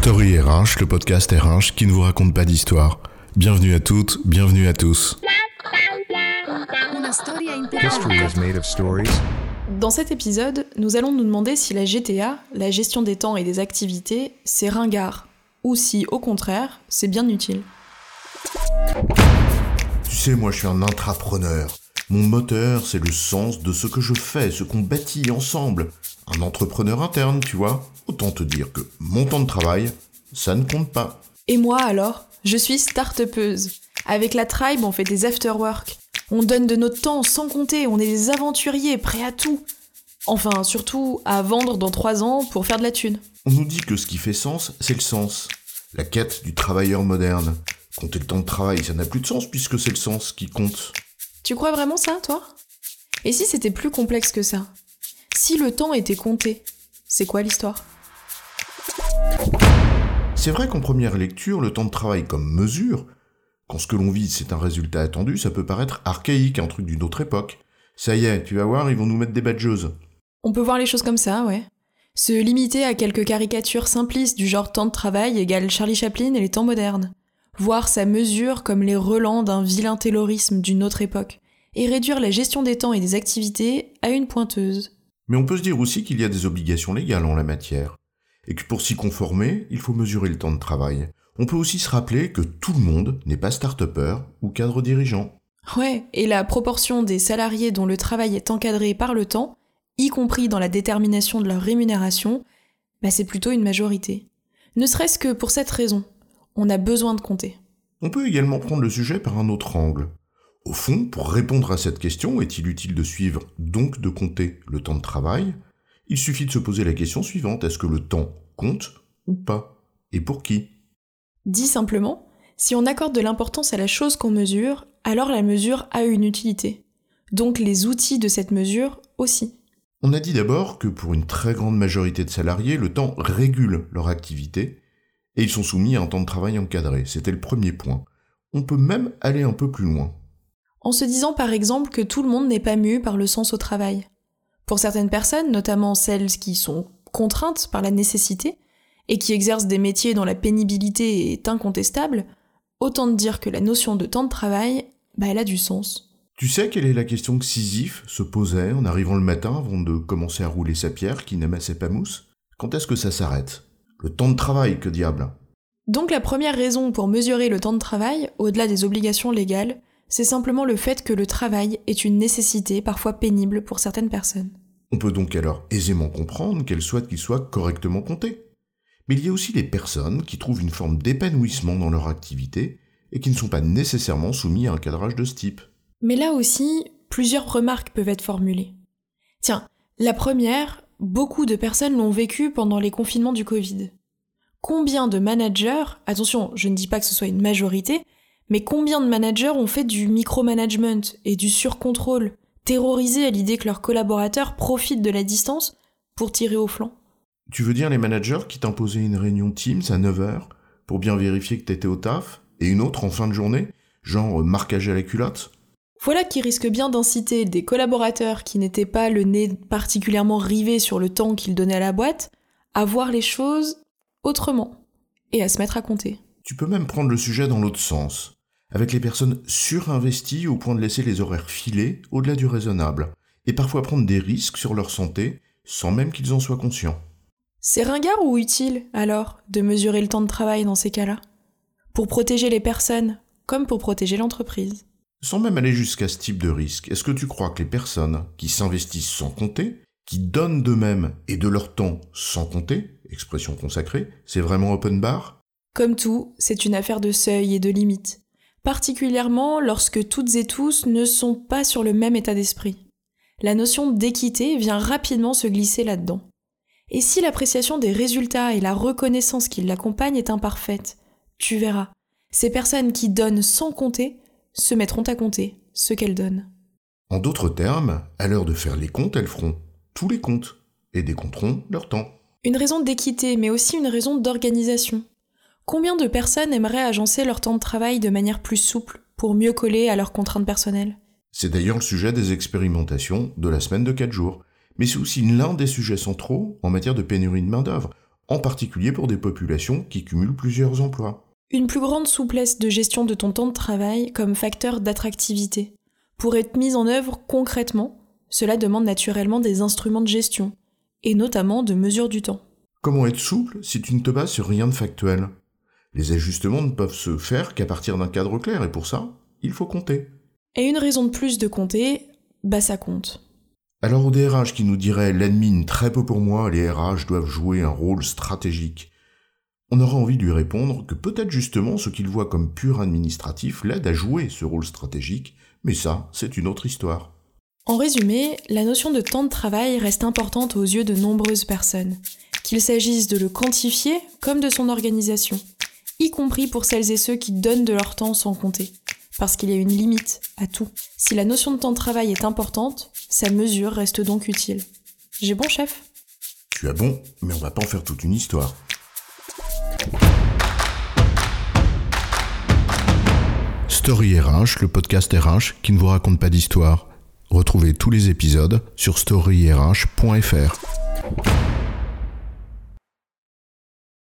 Story RH, le podcast RH qui ne vous raconte pas d'histoire. Bienvenue à toutes, bienvenue à tous. History is made of stories. Dans cet épisode, nous allons nous demander si la GTA, la gestion des temps et des activités, c'est ringard, ou si, au contraire, c'est bien utile. Tu sais, moi je suis un intrapreneur. Mon moteur, c'est le sens de ce que je fais, ce qu'on bâtit ensemble. Un entrepreneur interne, tu vois. Autant te dire que mon temps de travail, ça ne compte pas. Et moi alors Je suis start-upeuse. Avec la tribe, on fait des after-work. On donne de notre temps sans compter, on est des aventuriers, prêts à tout. Enfin, surtout à vendre dans trois ans pour faire de la thune. On nous dit que ce qui fait sens, c'est le sens. La quête du travailleur moderne. Compter le temps de travail, ça n'a plus de sens puisque c'est le sens qui compte. Tu crois vraiment ça, toi? Et si c'était plus complexe que ça? Si le temps était compté, c'est quoi l'histoire? C'est vrai qu'en première lecture, le temps de travail comme mesure, quand ce que l'on vise c'est un résultat attendu, ça peut paraître archaïque, un truc d'une autre époque. Ça y est, tu vas voir, ils vont nous mettre des badgeuses. On peut voir les choses comme ça, ouais. Se limiter à quelques caricatures simplistes du genre temps de travail égale Charlie Chaplin et les temps modernes voir sa mesure comme les relents d'un vilain taylorisme d'une autre époque, et réduire la gestion des temps et des activités à une pointeuse. Mais on peut se dire aussi qu'il y a des obligations légales en la matière, et que pour s'y conformer, il faut mesurer le temps de travail. On peut aussi se rappeler que tout le monde n'est pas start-upper ou cadre dirigeant. Ouais, et la proportion des salariés dont le travail est encadré par le temps, y compris dans la détermination de leur rémunération, bah c'est plutôt une majorité. Ne serait-ce que pour cette raison, on a besoin de compter. On peut également prendre le sujet par un autre angle. Au fond, pour répondre à cette question, est-il utile de suivre, donc de compter le temps de travail? Il suffit de se poser la question suivante, est-ce que le temps compte ou pas? Et pour qui? Dit simplement, si on accorde de l'importance à la chose qu'on mesure, alors la mesure a une utilité. Donc les outils de cette mesure aussi. On a dit d'abord que pour une très grande majorité de salariés, le temps régule leur activité et ils sont soumis à un temps de travail encadré. C'était le premier point. On peut même aller un peu plus loin. En se disant par exemple que tout le monde n'est pas mu par le sens au travail. Pour certaines personnes, notamment celles qui sont contraintes par la nécessité, et qui exercent des métiers dont la pénibilité est incontestable, autant de dire que la notion de temps de travail, bah, elle a du sens. Tu sais quelle est la question que Sisyphe se posait en arrivant le matin avant de commencer à rouler sa pierre qui n'amassait pas mousse Quand est-ce que ça s'arrête? Le temps de travail, que diable? Donc la première raison pour mesurer le temps de travail, au-delà des obligations légales, c'est simplement le fait que le travail est une nécessité parfois pénible pour certaines personnes. On peut donc alors aisément comprendre qu'elles souhaitent qu'il soit correctement compté. Mais il y a aussi les personnes qui trouvent une forme d'épanouissement dans leur activité et qui ne sont pas nécessairement soumis à un cadrage de ce type. Mais là aussi, plusieurs remarques peuvent être formulées. Tiens, la première, beaucoup de personnes l'ont vécu pendant les confinements du Covid. Combien de managers, attention, je ne dis pas que ce soit une majorité, mais combien de managers ont fait du micromanagement et du surcontrôle, terrorisés à l'idée que leurs collaborateurs profitent de la distance pour tirer au flanc? Tu veux dire les managers qui t'imposaient une réunion Teams à 9h pour bien vérifier que t'étais au taf, et une autre en fin de journée, genre marquage à la culotte? Voilà qui risque bien d'inciter des collaborateurs qui n'étaient pas le nez particulièrement rivé sur le temps qu'ils donnaient à la boîte à voir les choses autrement et à se mettre à compter. Tu peux même prendre le sujet dans l'autre sens, avec les personnes surinvesties au point de laisser les horaires filer au-delà du raisonnable, et parfois prendre des risques sur leur santé sans même qu'ils en soient conscients. C'est ringard ou utile, alors, de mesurer le temps de travail dans ces cas-là? Pour protéger les personnes, comme pour protéger l'entreprise. Sans même aller jusqu'à ce type de risque, est-ce que tu crois que les personnes qui s'investissent sans compter, qui donnent d'eux-mêmes et de leur temps sans compter, expression consacrée, c'est vraiment open bar? Comme tout, c'est une affaire de seuil et de limites, particulièrement lorsque toutes et tous ne sont pas sur le même état d'esprit. La notion d'équité vient rapidement se glisser là-dedans. Et si l'appréciation des résultats et la reconnaissance qui l'accompagnent est imparfaite, tu verras, ces personnes qui donnent sans compter se mettront à compter ce qu'elles donnent. En d'autres termes, à l'heure de faire les comptes, elles feront tous les comptes et décompteront leur temps. Une raison d'équité, mais aussi une raison d'organisation. Combien de personnes aimeraient agencer leur temps de travail de manière plus souple pour mieux coller à leurs contraintes personnelles? C'est d'ailleurs le sujet des expérimentations de la semaine de 4 jours, mais c'est aussi l'un des sujets centraux en matière de pénurie de main-d'œuvre. en particulier pour des populations qui cumulent plusieurs emplois. Une plus grande souplesse de gestion de ton temps de travail comme facteur d'attractivité. Pour être mise en œuvre concrètement, cela demande naturellement des instruments de gestion, et notamment de mesure du temps. Comment être souple si tu ne te bases sur rien de factuel? Les ajustements ne peuvent se faire qu'à partir d'un cadre clair, et pour ça, il faut compter. Et une raison de plus de compter, bah ça compte. Alors au DRH qui nous dirait l'admin très peu pour moi, les RH doivent jouer un rôle stratégique, on aura envie de lui répondre que peut-être justement ce qu'il voit comme pur administratif l'aide à jouer ce rôle stratégique, mais ça, c'est une autre histoire. En résumé, la notion de temps de travail reste importante aux yeux de nombreuses personnes, qu'il s'agisse de le quantifier comme de son organisation, y compris pour celles et ceux qui donnent de leur temps sans compter parce qu'il y a une limite à tout. Si la notion de temps de travail est importante, sa mesure reste donc utile. J'ai bon chef? Tu as bon, mais on va pas en faire toute une histoire. Story RH, le podcast RH qui ne vous raconte pas d'histoire. Retrouvez tous les épisodes sur storyrh.fr.